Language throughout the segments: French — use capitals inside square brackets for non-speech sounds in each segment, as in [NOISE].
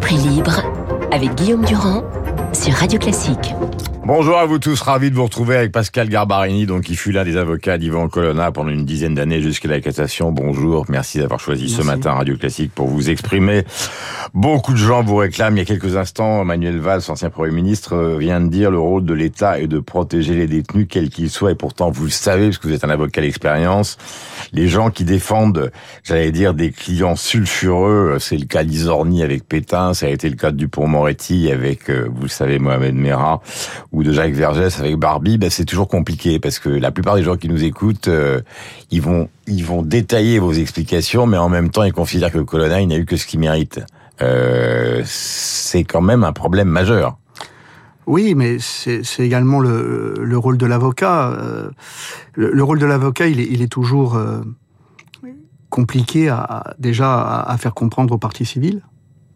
Esprit libre avec Guillaume Durand sur Radio Classique. Bonjour à vous tous, ravi de vous retrouver avec Pascal Garbarini, donc qui fut l'un des avocats d'Ivan Colonna pendant une dizaine d'années jusqu'à la cassation. Bonjour, merci d'avoir choisi ce matin Radio Classique pour vous exprimer. Beaucoup de gens vous réclament. Il y a quelques instants, Manuel Valls, ancien Premier ministre, euh, vient de dire le rôle de l'État est de protéger les détenus, quels qu'ils soient. Et pourtant, vous le savez, parce que vous êtes un avocat d'expérience, les gens qui défendent, j'allais dire, des clients sulfureux, c'est le cas d'Isorni avec Pétain, ça a été le cas de Dupont-Moretti avec, euh, vous le savez, Mohamed Merah, ou de Jacques Vergès avec Barbie, ben c'est toujours compliqué parce que la plupart des gens qui nous écoutent, euh, ils vont ils vont détailler vos explications, mais en même temps ils considèrent que Colonna il n'a eu que ce qu'il mérite. Euh, c'est quand même un problème majeur. Oui, mais c'est également le, le, rôle de l'avocat. Euh, le, le, rôle de l'avocat, il est, il est toujours euh, compliqué à, déjà à, à, faire comprendre aux parties civiles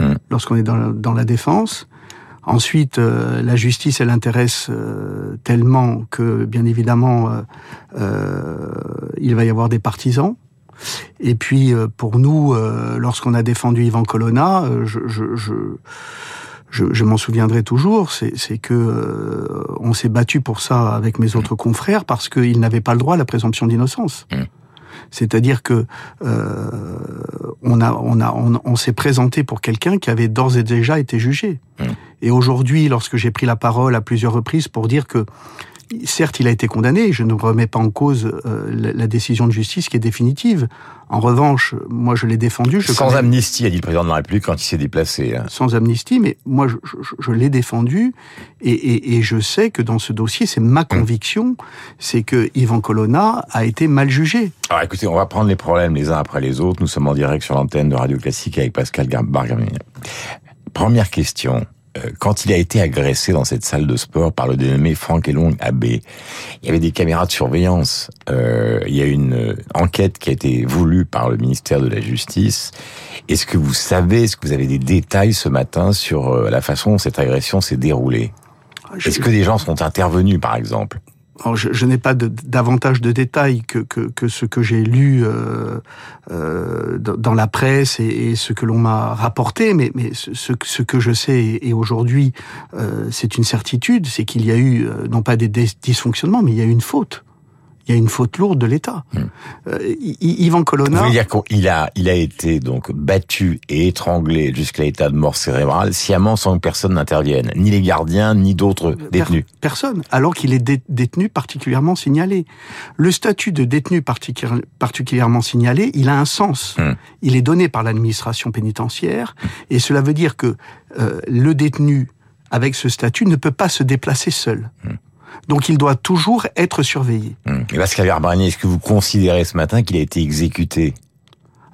mmh. lorsqu'on est dans, dans la défense. Ensuite, euh, la justice, elle intéresse euh, tellement que, bien évidemment, il va y avoir des partisans. Et puis, pour nous, lorsqu'on a défendu Ivan Colonna, je, je, je, je, je m'en souviendrai toujours, c'est que on s'est battu pour ça avec mes autres confrères parce qu'ils n'avaient pas le droit à la présomption d'innocence. Mmh. C'est-à-dire que euh, on a, on a, on, on s'est présenté pour quelqu'un qui avait d'ores et déjà été jugé. Mmh. Et aujourd'hui, lorsque j'ai pris la parole à plusieurs reprises pour dire que certes, il a été condamné, je ne remets pas en cause euh, la, la, décision de justice qui est définitive. En revanche, moi, je l'ai défendu. Je Sans connais... amnistie, a dit le président de la République quand il s'est déplacé. Hein. Sans amnistie, mais moi, je, je, je l'ai défendu et, et, et, je sais que dans ce dossier, c'est ma conviction, mmh. c'est que Yvan Colonna a été mal jugé. Alors écoutez, on va prendre les problèmes les uns après les autres. Nous sommes en direct sur l'antenne de Radio Classique avec Pascal Bargamini. Première question. Euh, quand il a été agressé dans cette salle de sport par le dénommé Franck Elong Abbé, il y avait des caméras de surveillance. Euh, il y a une enquête qui a été voulue par le ministère de la Justice. Est-ce que vous savez, est-ce que vous avez des détails ce matin sur euh, la façon dont cette agression s'est déroulée? Je... Est-ce que des gens sont intervenus, par exemple? Je, n'ai pas de, davantage de détails que, ce que j'ai lu euh, euh, dans la presse et, ce que l'on m'a rapporté, mais, mais ce, ce, que je sais et aujourd'hui euh, c'est une certitude, c'est qu'il y a eu non pas des dysfonctionnements, mais il y a eu une faute il y a une faute lourde de l'État. Mmh. Euh, Yvan Colonna... Vous dire qu'il a, il a été donc battu et étranglé jusqu'à l'état de mort cérébrale, sciemment sans que personne n'intervienne, ni les gardiens, ni d'autres détenus. Per personne, alors qu'il est dé détenu particulièrement signalé. Le statut de détenu particu particulièrement signalé, il a un sens. Mmh. Il est donné par l'administration pénitentiaire, et cela veut dire que euh, le détenu, avec ce statut, ne peut pas se déplacer seul. Donc il doit toujours être surveillé. Hum. Et Pascal Garbarnier, est-ce que vous considérez ce matin qu'il a été exécuté?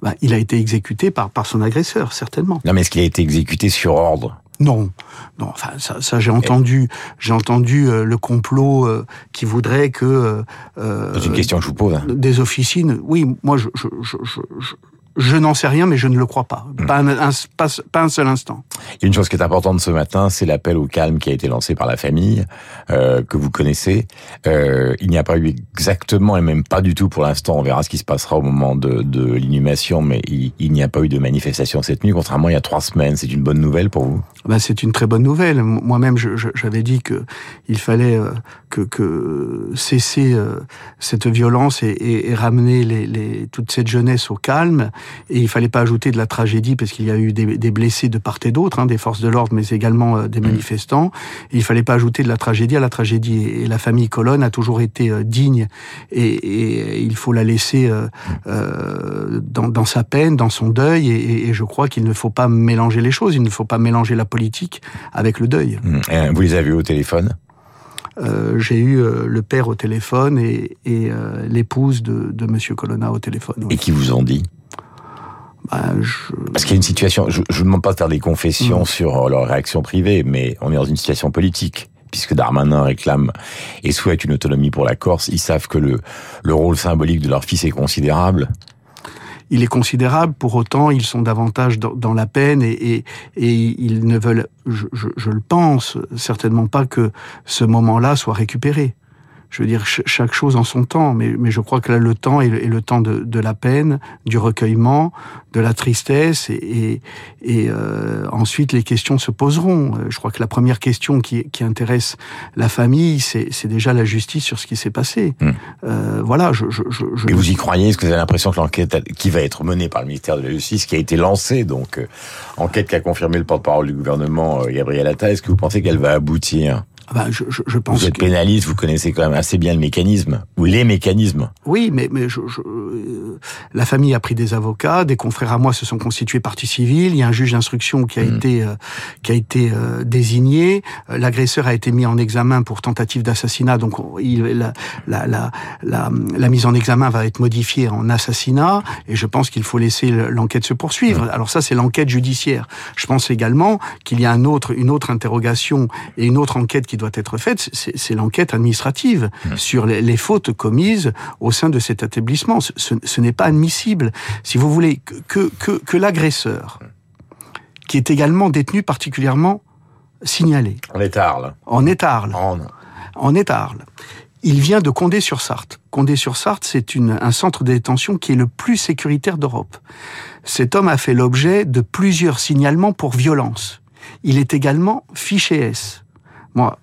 Bah, Il a été exécuté par, par son agresseur, certainement. Non, mais est-ce qu'il a été exécuté sur ordre? Non, non. Enfin, ça, ça j'ai entendu, j'ai entendu euh, le complot euh, qui voudrait que. Euh, C'est une question que je vous pose. Des officines. Oui, moi, je, je, je, je je n'en sais rien, mais je ne le crois pas. Mmh. Pas, un, un, pas, pas, un, seul instant. Il y a une chose qui est importante ce matin, c'est l'appel au calme qui a été lancé par la famille, euh, que vous connaissez. Euh, il n'y a pas eu exactement, et même pas du tout pour l'instant, on verra ce qui se passera au moment de, de l'inhumation, mais il, il n'y a pas eu de manifestation cette nuit, contrairement il y a trois semaines. C'est une bonne nouvelle pour vous? Ben, C'est une très bonne nouvelle. Moi-même, j'avais dit que il fallait euh, que, que cesser cette violence et, et, et ramener les, les, toute cette jeunesse au calme et il fallait pas ajouter de la tragédie parce qu'il y a eu des, des, blessés de part et d'autre, hein, des forces de l'ordre, mais également euh, des manifestants. Et il fallait pas ajouter de la tragédie à la tragédie. Et la famille Colonne a toujours été euh, digne et, et, il faut la laisser euh, dans, dans, sa peine, dans son deuil. Et, et je crois qu'il ne faut pas mélanger les choses. Il ne faut pas mélanger la politique avec le deuil. Et vous les avez vus au téléphone? Euh, j'ai eu euh, le père au téléphone et, et euh, l'épouse de, de Monsieur Colonna au téléphone. Oui. Et qui vous ont dit? Bah, je... Parce qu'il y a une situation, je ne demande pas de faire des confessions mmh. sur leur réaction privée, mais on est dans une situation politique. Puisque Darmanin réclame et souhaite une autonomie pour la Corse, ils savent que le, le rôle symbolique de leur fils est considérable il est considérable. Pour autant, ils sont davantage dans, dans la peine et, et, et, ils ne veulent, je, je, je, le pense, certainement pas que ce moment-là soit récupéré. Je veux dire, chaque chose en son temps, mais, mais je crois que là, le temps est le, temps de, de, la peine, du recueillement, de la tristesse, et, et, euh, ensuite les questions se poseront. Euh, je crois que la première question qui, qui intéresse la famille, c'est déjà la justice sur ce qui s'est passé. Hmm. Euh, voilà. Je, je, je, vous y croyez? Est-ce que vous avez l'impression que l'enquête qui va être menée par le ministère de la Justice, qui a été lancée, donc euh, enquête qui a confirmé le porte-parole du gouvernement, Gabriel Attal, est-ce que vous pensez qu'elle va aboutir? Bah, je, je, je, pense vous êtes pénaliste, vous connaissez quand même assez bien le mécanisme ou les mécanismes. Oui, mais, mais je, euh, la famille a pris des avocats, des confrères à moi se sont constitués partie civile. Il y a un juge d'instruction qui a hmm. été euh, qui a été euh, désigné. L'agresseur a été mis en examen pour tentative d'assassinat, donc il, la, la, la, la, la mise en examen va être modifiée en assassinat. Et je pense qu'il faut laisser l'enquête se poursuivre. Hmm. Alors ça, c'est l'enquête judiciaire. Je pense également qu'il y a un autre une autre interrogation et une autre enquête qui doit être faite, c'est l'enquête administrative mmh. sur les, fautes commises au sein de cet établissement. Ce, n'est pas admissible. Si vous voulez que, que, que l'agresseur, qui est également détenu particulièrement signalé. En Étarle. En Étarle. En, en Étarle. Il vient de Condé-sur-Sarthe. Condé-sur-Sarthe, c'est un centre de détention qui est le plus sécuritaire d'Europe. Cet homme a fait l'objet de plusieurs signalements pour violence. Il est également fiché S. Moi,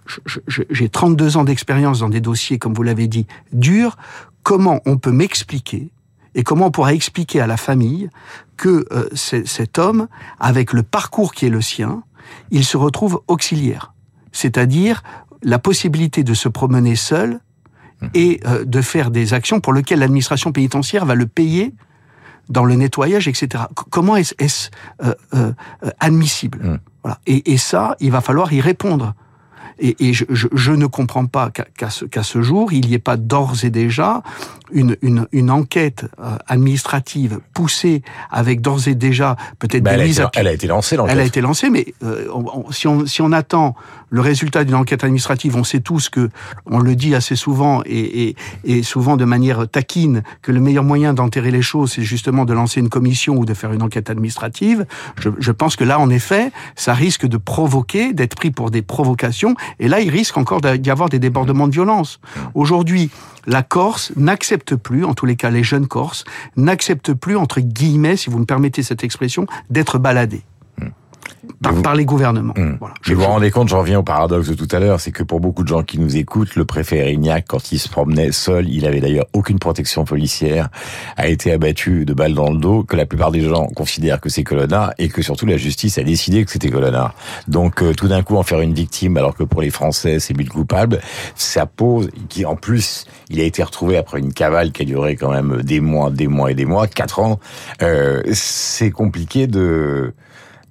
j'ai 32 ans d'expérience dans des dossiers, comme vous l'avez dit, durs. Comment on peut m'expliquer et comment on pourra expliquer à la famille que euh, cet homme, avec le parcours qui est le sien, il se retrouve auxiliaire, c'est-à-dire la possibilité de se promener seul mmh. et euh, de faire des actions pour lesquelles l'administration pénitentiaire va le payer dans le nettoyage, etc. comment est-ce euh, admissible? Mmh. Voilà. Et, et, ça, il va falloir y répondre. Et, et je, je, je, ne comprends pas qu'à ce, qu'à ce jour, il n'y ait pas d'ores et déjà une, une, une enquête euh, administrative poussée avec d'ores et déjà peut-être des mises à... Elle a été lancée, l'enquête. Elle a été lancée, mais euh, on, si, on, si on attend le résultat d'une enquête administrative, on sait tous que, on le dit assez souvent et, et, et souvent de manière taquine, que le meilleur moyen d'enterrer les choses, c'est justement de lancer une commission ou de faire une enquête administrative. Je, je pense que là, en effet, ça risque de provoquer, d'être pris pour des provocations et là, il risque encore d'y avoir des débordements de violence. Aujourd'hui, la Corse n'accepte plus, en tous les cas les jeunes Corses, n'acceptent plus, entre guillemets, si vous me permettez cette expression, d'être baladés par, les gouvernements. Voilà. Je, vous vous rendez compte, j'en reviens au paradoxe de tout à l'heure, c'est que pour beaucoup de gens qui nous écoutent, le préfet Erignac, quand il se promenait seul, il avait d'ailleurs aucune protection policière, a été abattu de balles dans le dos, que la plupart des gens considèrent que c'est Colonna et que surtout la justice a décidé que c'était Colonna. Donc euh, tout d'un coup en faire une victime, alors que pour les Français c'est but coupable, ça pose, qui en plus il a été retrouvé après une cavale qui a duré quand même des mois, des mois et des mois, quatre ans, euh, c'est compliqué de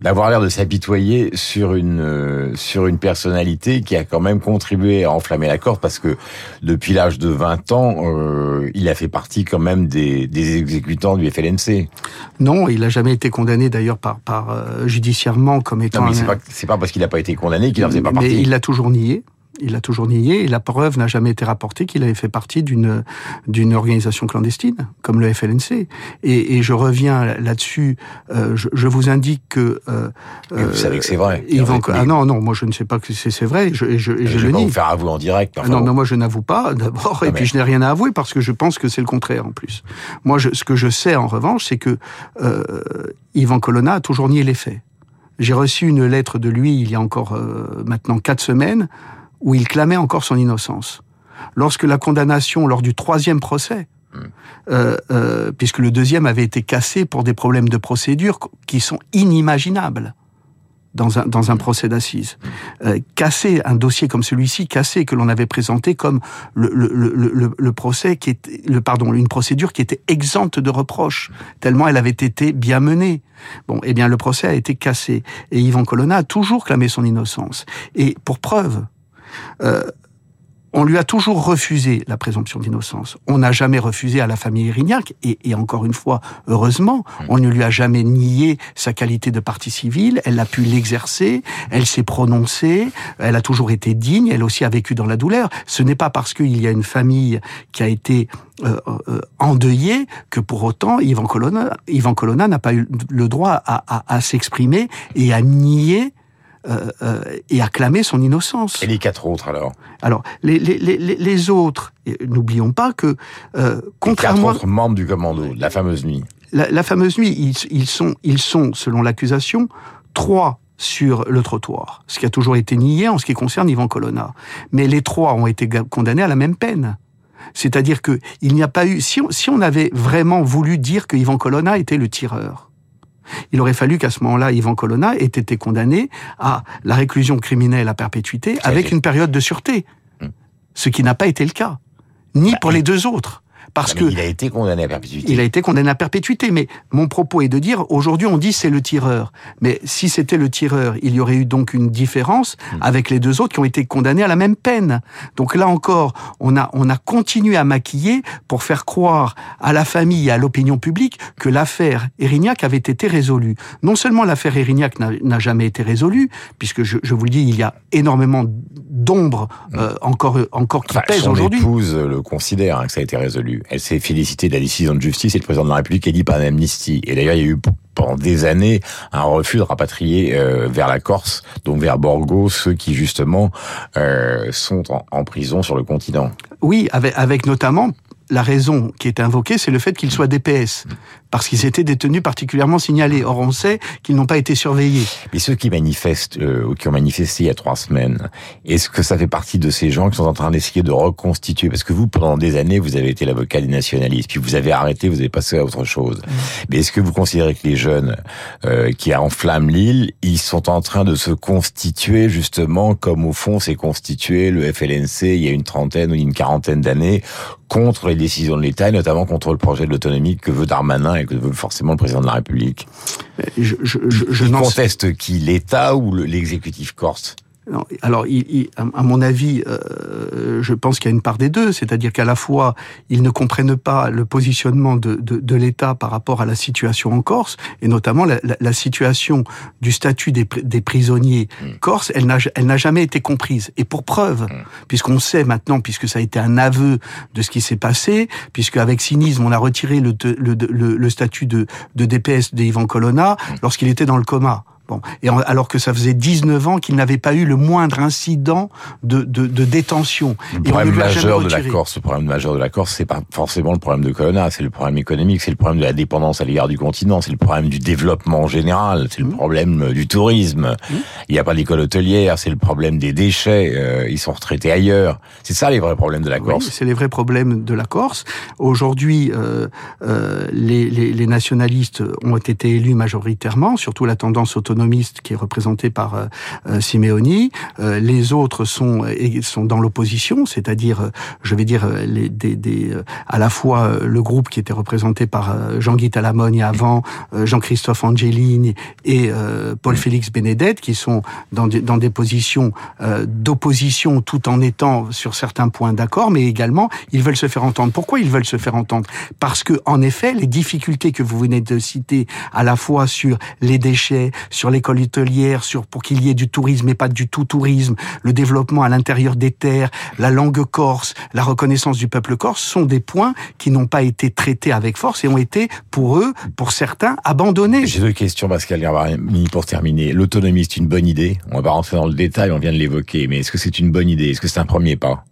d'avoir l'air de s'apitoyer sur une euh, sur une personnalité qui a quand même contribué à enflammer la corde parce que depuis l'âge de 20 ans, euh, il a fait partie quand même des, des exécutants du FLNC. Non, il n'a jamais été condamné d'ailleurs par par euh, judiciairement comme étant. Non, mais c'est pas c'est pas parce qu'il n'a pas été condamné qu'il en faisait pas mais partie. il l'a toujours nié. Il l'a toujours nié et la preuve n'a jamais été rapportée qu'il avait fait partie d'une d'une organisation clandestine comme le FLNC. Et, et je reviens là-dessus. Euh, je, je, vous indique que. Euh, vous savez que c'est vrai. Yvan, ah non non, moi je ne sais pas que c'est vrai. Je, je, je, je le nie. vous faire avouer en direct. Enfin, non, mais moi je n'avoue pas [LAUGHS] d'abord et puis je n'ai rien à avouer parce que je pense que c'est le contraire en plus. Moi, je, ce que je sais en revanche, c'est que euh, Yvan Colonna a toujours nié les faits. J'ai reçu une lettre de lui il y a encore euh, maintenant quatre semaines où il clamait encore son innocence. Lorsque la condamnation, lors du troisième procès, hmm. euh, euh, puisque le deuxième avait été cassé pour des problèmes de procédure qui sont inimaginables dans un, dans un procès d'assises. Hmm. Euh, casser un dossier comme celui-ci, casser que l'on avait présenté comme le, le, le, le, procès qui était, le pardon, une procédure qui était exempte de reproches, tellement elle avait été bien menée. Bon, eh bien, le procès a été cassé et Yvan Colonna a toujours clamé son innocence. Et pour preuve, euh, on lui a toujours refusé la présomption d'innocence. On n'a jamais refusé à la famille Erignac, et, et, encore une fois, heureusement, on ne lui a jamais nié sa qualité de partie civile. Elle a pu l'exercer, elle s'est prononcée, elle a toujours été digne, elle aussi a vécu dans la douleur. Ce n'est pas parce qu'il y a une famille qui a été euh, euh, endeuillée que pour autant Yvan Colonna, Yvan Colonna n'a pas eu le droit à, à, à s'exprimer et à nier euh, euh, et a clamé son innocence. Et les quatre autres alors Alors, les, les, les, les autres, n'oublions pas que, euh, contrairement... Les quatre autres membres du commando, la fameuse nuit. La, la fameuse nuit, ils, ils, sont, ils sont, selon l'accusation, trois sur le trottoir, ce qui a toujours été nié en ce qui concerne Ivan Colonna. Mais les trois ont été condamnés à la même peine. C'est-à-dire que il n'y a pas eu, si on, si on avait vraiment voulu dire que Ivan Colonna était le tireur, il aurait fallu qu'à ce moment-là, Ivan Colonna ait été condamné à la réclusion criminelle à perpétuité avec une période de sûreté. Hmm. Ce qui n'a pas été le cas. Ni bah, pour les deux autres. Parce que il a été condamné à perpétuité. Il a été condamné à perpétuité, mais mon propos est de dire aujourd'hui on dit c'est le tireur, mais si c'était le tireur, il y aurait eu donc une différence hmm. avec les deux autres qui ont été condamnés à la même peine. Donc là encore, on a on a continué à maquiller pour faire croire à la famille et à l'opinion publique que l'affaire Erignac avait été résolue. Non seulement l'affaire Erignac n'a jamais été résolue, puisque je, je, vous le dis, il y a énormément d'ombre hmm. euh, encore encore qui pèsent aujourd'hui. Son épouse le considère hein, que ça a été résolu elle s'est félicitée de la décision de justice et le président de la République a dit pas d'amnistie. Et d'ailleurs, il y a eu pendant des années un refus de rapatrier euh, vers la Corse, donc vers Borgo, ceux qui justement euh, sont en, prison sur le continent. Oui, avec, avec notamment la raison qui est invoquée, c'est le fait qu'ils soient DPS, parce qu'ils étaient détenus particulièrement signalés. Or, on sait qu'ils n'ont pas été surveillés. Mais ceux qui manifestent, euh, ou qui ont manifesté il y a trois semaines, est-ce que ça fait partie de ces gens qui sont en train d'essayer de reconstituer? Parce que vous, pendant des années, vous avez été l'avocat des nationalistes, puis vous avez arrêté, vous avez passé à autre chose. Mmh. Mais est-ce que vous considérez que les jeunes euh, qui enflamment l'île, ils sont en train de se constituer justement comme au fond s'est constitué le FLNC il y a une trentaine ou une quarantaine d'années contre les décisions de l'État, et notamment contre le projet de l'autonomie que veut Darmanin et que veut forcément le président de la République. Je, je, je, je conteste qui l'État ou l'exécutif corse alors, il, à mon avis, euh, je pense qu'il y a une part des deux, c'est-à-dire qu'à la fois, ils ne comprennent pas le positionnement de, de, de l'État par rapport à la situation en Corse, et notamment la, la, la situation du statut des, des prisonniers mm. corses, elle n'a, elle n'a jamais été comprise. Et pour preuve, mm. puisqu'on sait maintenant, puisque ça a été un aveu de ce qui s'est passé, puisque avec cynisme, on a retiré le, le, le, le statut de, de DPS d'Ivan Colonna mm. lorsqu'il était dans le coma. Bon. Et alors que ça faisait 19 ans qu'il n'avait pas eu le moindre incident de, de, de détention. Le problème majeur de la Corse, le problème majeur de la Corse, c'est pas forcément le problème de Colonna, c'est le problème économique, c'est le problème de la dépendance à l'égard du continent, c'est le problème du développement en général, c'est le mmh. problème euh, du tourisme. Mmh. Il n'y a pas d'école hôtelière, c'est le problème des déchets, euh, ils sont retraités ailleurs. C'est ça les vrais problèmes de la Corse. Oui, c'est les vrais problèmes de la Corse. Aujourd'hui, euh, euh, les, les, les nationalistes ont été élus majoritairement, surtout la tendance autonome qui est représenté par euh, euh, Simeoni. Euh, les autres sont sont dans l'opposition, c'est-à-dire, je vais dire, à la fois le groupe qui était représenté par Jean-Guy Talamogne avant, Jean-Christophe Angelini et Paul-Félix Benedette, qui sont dans des, dans des positions d'opposition tout en étant sur certains points d'accord, mais également ils veulent se faire entendre. Pourquoi ils veulent se faire entendre? Parce que en effet, les difficultés que vous venez de citer, à la fois sur les déchets, l'école hôtelière, sur pour qu'il y ait du tourisme et pas du tout tourisme, le développement à l'intérieur des terres, la langue corse, la reconnaissance du peuple corse sont des points qui n'ont pas été traités avec force et ont été pour eux, pour certains, abandonnés. J'ai deux questions, Pascal Garbarini, pour terminer. L'autonomie, c'est une bonne idée? On va rentrer dans le détail, on vient de l'évoquer, mais est-ce que c'est une bonne idée? Est-ce que c'est un premier pas?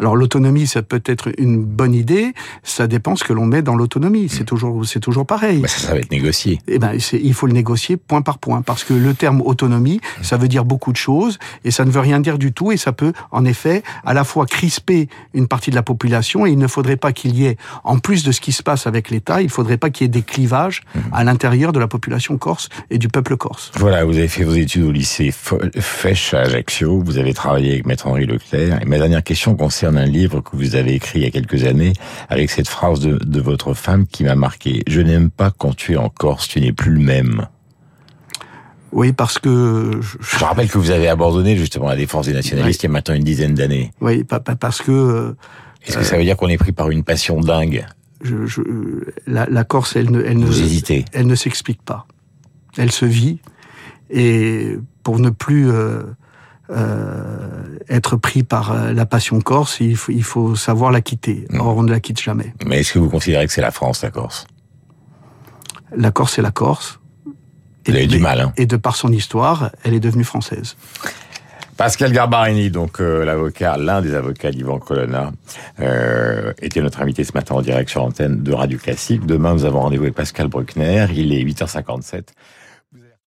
Alors l'autonomie, ça peut être une bonne idée, ça dépend ce que l'on met dans l'autonomie. C'est mm. toujours, c'est toujours pareil. Bah ça, ça va être négocié. Eh ben, il faut le négocier point par point, parce que le terme autonomie, mm. ça veut dire beaucoup de choses, et ça ne veut rien dire du tout, et ça peut, en effet, à la fois crisper une partie de la population, et il ne faudrait pas qu'il y ait, en plus de ce qui se passe avec l'État, il faudrait pas qu'il y ait des clivages mm. à l'intérieur de la population corse et du peuple corse. Voilà, vous avez fait vos études au lycée Fèche à Ajaccio, vous avez travaillé avec Maître Henri Leclerc, et ma dernière question concerne un livre que vous avez écrit il y a quelques années avec cette phrase de, de votre femme qui m'a marqué. Je n'aime pas quand tu es en Corse, tu n'es plus le même. Oui, parce que... Je... je rappelle que vous avez abandonné justement la défense des nationalistes il y a maintenant une dizaine d'années. Oui, parce que... Euh, Est-ce que ça veut dire qu'on est pris par une passion dingue? je, je, la, la, Corse, elle ne, elle ne, hésitez. elle ne s'explique pas. Elle se vit et pour ne plus euh, euh, être pris par euh, la passion corse, il faut, il faut savoir la quitter. Mm. Or, on ne la quitte jamais. Mais est-ce que vous considérez que c'est la France, la Corse? La Corse, c'est la Corse. A eu du mal. Hein. Et de par son histoire, elle est devenue française. Pascal Garbarini, donc euh, l'avocat, l'un des avocats d'Ivan Colonna, euh, était notre invité ce matin en direct sur l'antenne de Radio Classique. Demain, nous avons rendez-vous avec Pascal Bruckner. Il est 8h57.